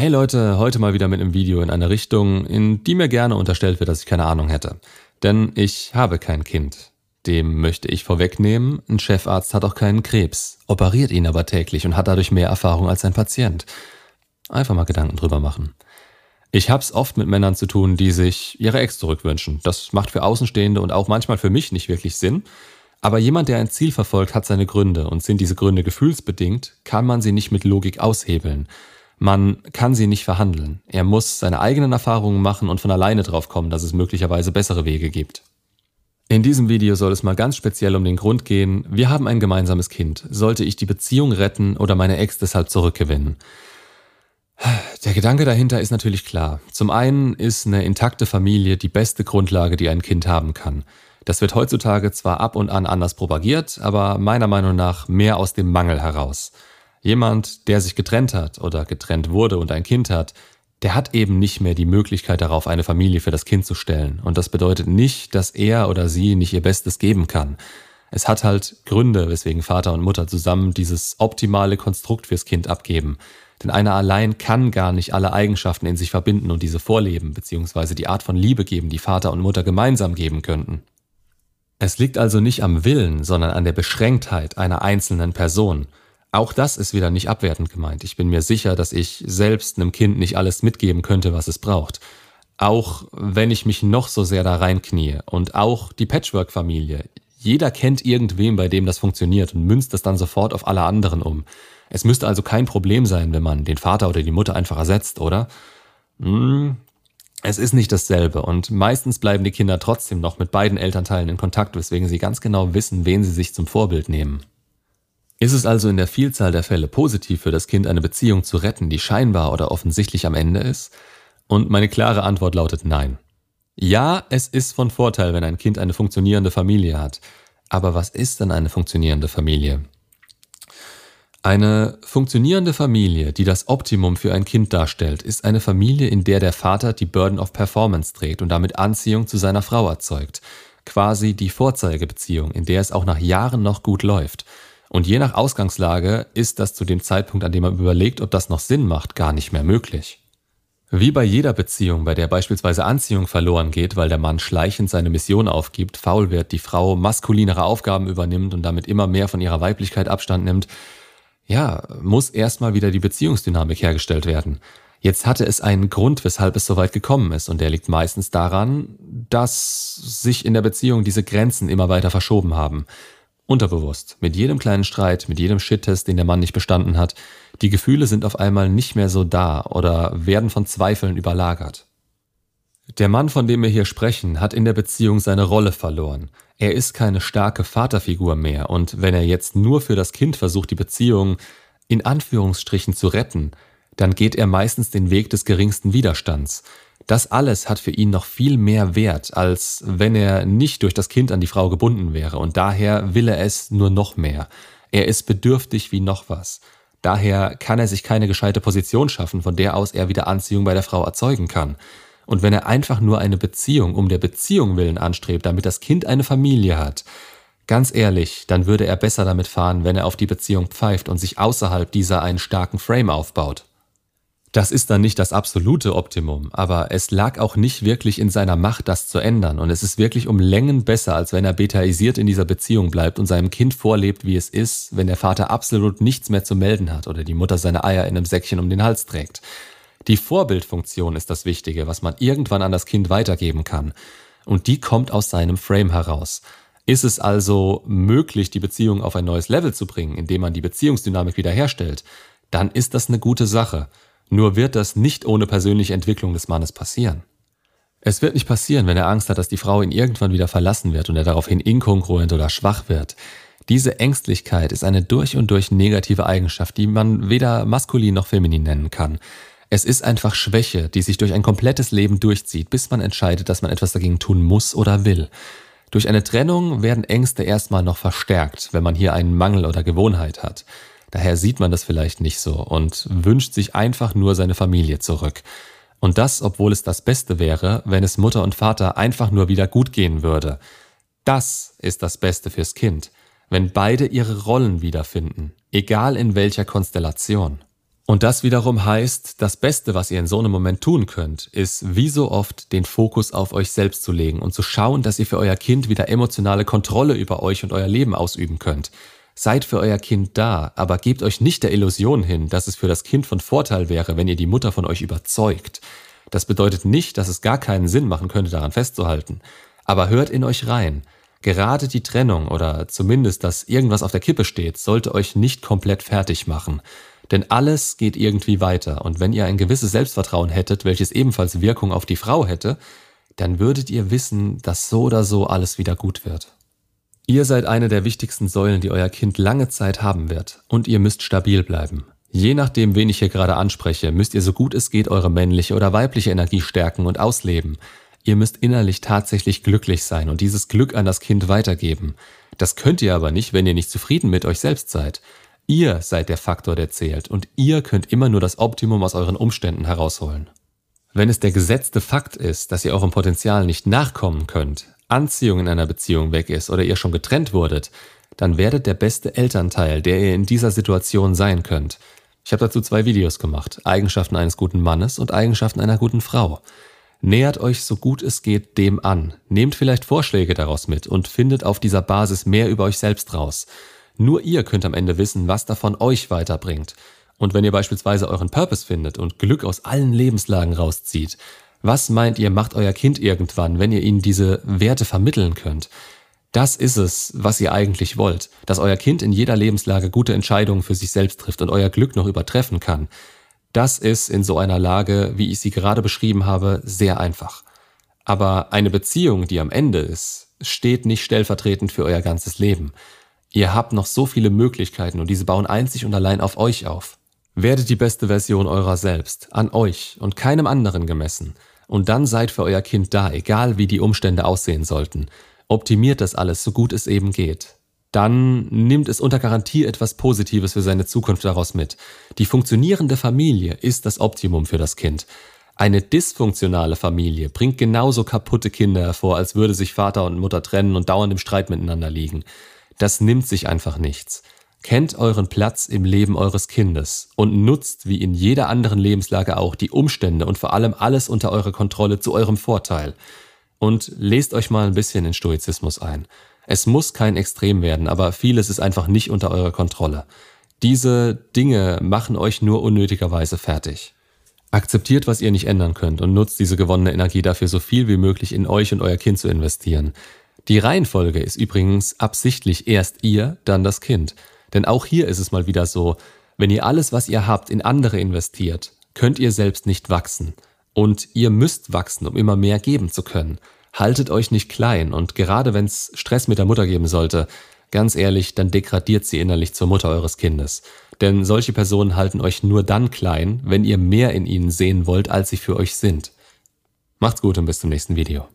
Hey Leute, heute mal wieder mit einem Video in eine Richtung, in die mir gerne unterstellt wird, dass ich keine Ahnung hätte. Denn ich habe kein Kind. Dem möchte ich vorwegnehmen, ein Chefarzt hat auch keinen Krebs, operiert ihn aber täglich und hat dadurch mehr Erfahrung als ein Patient. Einfach mal Gedanken drüber machen. Ich hab's oft mit Männern zu tun, die sich ihre Ex zurückwünschen. Das macht für Außenstehende und auch manchmal für mich nicht wirklich Sinn. Aber jemand, der ein Ziel verfolgt, hat seine Gründe und sind diese Gründe gefühlsbedingt, kann man sie nicht mit Logik aushebeln. Man kann sie nicht verhandeln. Er muss seine eigenen Erfahrungen machen und von alleine drauf kommen, dass es möglicherweise bessere Wege gibt. In diesem Video soll es mal ganz speziell um den Grund gehen, wir haben ein gemeinsames Kind. Sollte ich die Beziehung retten oder meine Ex deshalb zurückgewinnen? Der Gedanke dahinter ist natürlich klar. Zum einen ist eine intakte Familie die beste Grundlage, die ein Kind haben kann. Das wird heutzutage zwar ab und an anders propagiert, aber meiner Meinung nach mehr aus dem Mangel heraus. Jemand, der sich getrennt hat oder getrennt wurde und ein Kind hat, der hat eben nicht mehr die Möglichkeit darauf, eine Familie für das Kind zu stellen. Und das bedeutet nicht, dass er oder sie nicht ihr Bestes geben kann. Es hat halt Gründe, weswegen Vater und Mutter zusammen dieses optimale Konstrukt fürs Kind abgeben. Denn einer allein kann gar nicht alle Eigenschaften in sich verbinden und diese vorleben, beziehungsweise die Art von Liebe geben, die Vater und Mutter gemeinsam geben könnten. Es liegt also nicht am Willen, sondern an der Beschränktheit einer einzelnen Person. Auch das ist wieder nicht abwertend gemeint. Ich bin mir sicher, dass ich selbst einem Kind nicht alles mitgeben könnte, was es braucht. Auch wenn ich mich noch so sehr da reinknie. Und auch die Patchwork-Familie. Jeder kennt irgendwem, bei dem das funktioniert und münzt das dann sofort auf alle anderen um. Es müsste also kein Problem sein, wenn man den Vater oder die Mutter einfach ersetzt, oder? Hm, es ist nicht dasselbe und meistens bleiben die Kinder trotzdem noch mit beiden Elternteilen in Kontakt, weswegen sie ganz genau wissen, wen sie sich zum Vorbild nehmen. Ist es also in der Vielzahl der Fälle positiv für das Kind, eine Beziehung zu retten, die scheinbar oder offensichtlich am Ende ist? Und meine klare Antwort lautet nein. Ja, es ist von Vorteil, wenn ein Kind eine funktionierende Familie hat. Aber was ist denn eine funktionierende Familie? Eine funktionierende Familie, die das Optimum für ein Kind darstellt, ist eine Familie, in der der Vater die Burden of Performance trägt und damit Anziehung zu seiner Frau erzeugt. Quasi die Vorzeigebeziehung, in der es auch nach Jahren noch gut läuft. Und je nach Ausgangslage ist das zu dem Zeitpunkt, an dem man überlegt, ob das noch Sinn macht, gar nicht mehr möglich. Wie bei jeder Beziehung, bei der beispielsweise Anziehung verloren geht, weil der Mann schleichend seine Mission aufgibt, faul wird, die Frau maskulinere Aufgaben übernimmt und damit immer mehr von ihrer Weiblichkeit Abstand nimmt, ja, muss erstmal wieder die Beziehungsdynamik hergestellt werden. Jetzt hatte es einen Grund, weshalb es so weit gekommen ist, und der liegt meistens daran, dass sich in der Beziehung diese Grenzen immer weiter verschoben haben. Unterbewusst, mit jedem kleinen Streit, mit jedem Shit-Test, den der Mann nicht bestanden hat, die Gefühle sind auf einmal nicht mehr so da oder werden von Zweifeln überlagert. Der Mann, von dem wir hier sprechen, hat in der Beziehung seine Rolle verloren. Er ist keine starke Vaterfigur mehr und wenn er jetzt nur für das Kind versucht, die Beziehung in Anführungsstrichen zu retten, dann geht er meistens den Weg des geringsten Widerstands. Das alles hat für ihn noch viel mehr Wert, als wenn er nicht durch das Kind an die Frau gebunden wäre, und daher will er es nur noch mehr. Er ist bedürftig wie noch was. Daher kann er sich keine gescheite Position schaffen, von der aus er wieder Anziehung bei der Frau erzeugen kann. Und wenn er einfach nur eine Beziehung um der Beziehung willen anstrebt, damit das Kind eine Familie hat, ganz ehrlich, dann würde er besser damit fahren, wenn er auf die Beziehung pfeift und sich außerhalb dieser einen starken Frame aufbaut. Das ist dann nicht das absolute Optimum, aber es lag auch nicht wirklich in seiner Macht, das zu ändern, und es ist wirklich um Längen besser, als wenn er betaisiert in dieser Beziehung bleibt und seinem Kind vorlebt, wie es ist, wenn der Vater absolut nichts mehr zu melden hat oder die Mutter seine Eier in einem Säckchen um den Hals trägt. Die Vorbildfunktion ist das Wichtige, was man irgendwann an das Kind weitergeben kann. Und die kommt aus seinem Frame heraus. Ist es also möglich, die Beziehung auf ein neues Level zu bringen, indem man die Beziehungsdynamik wiederherstellt, dann ist das eine gute Sache. Nur wird das nicht ohne persönliche Entwicklung des Mannes passieren. Es wird nicht passieren, wenn er Angst hat, dass die Frau ihn irgendwann wieder verlassen wird und er daraufhin inkongruent oder schwach wird. Diese Ängstlichkeit ist eine durch und durch negative Eigenschaft, die man weder maskulin noch feminin nennen kann. Es ist einfach Schwäche, die sich durch ein komplettes Leben durchzieht, bis man entscheidet, dass man etwas dagegen tun muss oder will. Durch eine Trennung werden Ängste erstmal noch verstärkt, wenn man hier einen Mangel oder Gewohnheit hat. Daher sieht man das vielleicht nicht so und wünscht sich einfach nur seine Familie zurück. Und das, obwohl es das Beste wäre, wenn es Mutter und Vater einfach nur wieder gut gehen würde. Das ist das Beste fürs Kind, wenn beide ihre Rollen wiederfinden, egal in welcher Konstellation. Und das wiederum heißt, das Beste, was ihr in so einem Moment tun könnt, ist wie so oft den Fokus auf euch selbst zu legen und zu schauen, dass ihr für euer Kind wieder emotionale Kontrolle über euch und euer Leben ausüben könnt. Seid für euer Kind da, aber gebt euch nicht der Illusion hin, dass es für das Kind von Vorteil wäre, wenn ihr die Mutter von euch überzeugt. Das bedeutet nicht, dass es gar keinen Sinn machen könnte, daran festzuhalten. Aber hört in euch rein. Gerade die Trennung oder zumindest, dass irgendwas auf der Kippe steht, sollte euch nicht komplett fertig machen. Denn alles geht irgendwie weiter, und wenn ihr ein gewisses Selbstvertrauen hättet, welches ebenfalls Wirkung auf die Frau hätte, dann würdet ihr wissen, dass so oder so alles wieder gut wird. Ihr seid eine der wichtigsten Säulen, die euer Kind lange Zeit haben wird, und ihr müsst stabil bleiben. Je nachdem, wen ich hier gerade anspreche, müsst ihr so gut es geht eure männliche oder weibliche Energie stärken und ausleben. Ihr müsst innerlich tatsächlich glücklich sein und dieses Glück an das Kind weitergeben. Das könnt ihr aber nicht, wenn ihr nicht zufrieden mit euch selbst seid. Ihr seid der Faktor, der zählt, und ihr könnt immer nur das Optimum aus euren Umständen herausholen. Wenn es der gesetzte Fakt ist, dass ihr eurem Potenzial nicht nachkommen könnt, Anziehung in einer Beziehung weg ist oder ihr schon getrennt wurdet, dann werdet der beste Elternteil, der ihr in dieser Situation sein könnt. Ich habe dazu zwei Videos gemacht, Eigenschaften eines guten Mannes und Eigenschaften einer guten Frau. Nähert euch so gut es geht dem an, nehmt vielleicht Vorschläge daraus mit und findet auf dieser Basis mehr über euch selbst raus. Nur ihr könnt am Ende wissen, was davon euch weiterbringt. Und wenn ihr beispielsweise euren Purpose findet und Glück aus allen Lebenslagen rauszieht, was meint ihr, macht euer Kind irgendwann, wenn ihr ihnen diese Werte vermitteln könnt? Das ist es, was ihr eigentlich wollt, dass euer Kind in jeder Lebenslage gute Entscheidungen für sich selbst trifft und euer Glück noch übertreffen kann. Das ist in so einer Lage, wie ich sie gerade beschrieben habe, sehr einfach. Aber eine Beziehung, die am Ende ist, steht nicht stellvertretend für euer ganzes Leben. Ihr habt noch so viele Möglichkeiten und diese bauen einzig und allein auf euch auf. Werdet die beste Version eurer selbst, an euch und keinem anderen gemessen. Und dann seid für euer Kind da, egal wie die Umstände aussehen sollten. Optimiert das alles, so gut es eben geht. Dann nimmt es unter Garantie etwas Positives für seine Zukunft daraus mit. Die funktionierende Familie ist das Optimum für das Kind. Eine dysfunktionale Familie bringt genauso kaputte Kinder hervor, als würde sich Vater und Mutter trennen und dauernd im Streit miteinander liegen. Das nimmt sich einfach nichts. Kennt euren Platz im Leben eures Kindes und nutzt wie in jeder anderen Lebenslage auch die Umstände und vor allem alles unter eurer Kontrolle zu eurem Vorteil. Und lest euch mal ein bisschen in Stoizismus ein. Es muss kein Extrem werden, aber vieles ist einfach nicht unter eurer Kontrolle. Diese Dinge machen euch nur unnötigerweise fertig. Akzeptiert, was ihr nicht ändern könnt und nutzt diese gewonnene Energie dafür so viel wie möglich in euch und euer Kind zu investieren. Die Reihenfolge ist übrigens absichtlich erst ihr, dann das Kind. Denn auch hier ist es mal wieder so, wenn ihr alles, was ihr habt, in andere investiert, könnt ihr selbst nicht wachsen. Und ihr müsst wachsen, um immer mehr geben zu können. Haltet euch nicht klein und gerade wenn es Stress mit der Mutter geben sollte, ganz ehrlich, dann degradiert sie innerlich zur Mutter eures Kindes. Denn solche Personen halten euch nur dann klein, wenn ihr mehr in ihnen sehen wollt, als sie für euch sind. Macht's gut und bis zum nächsten Video.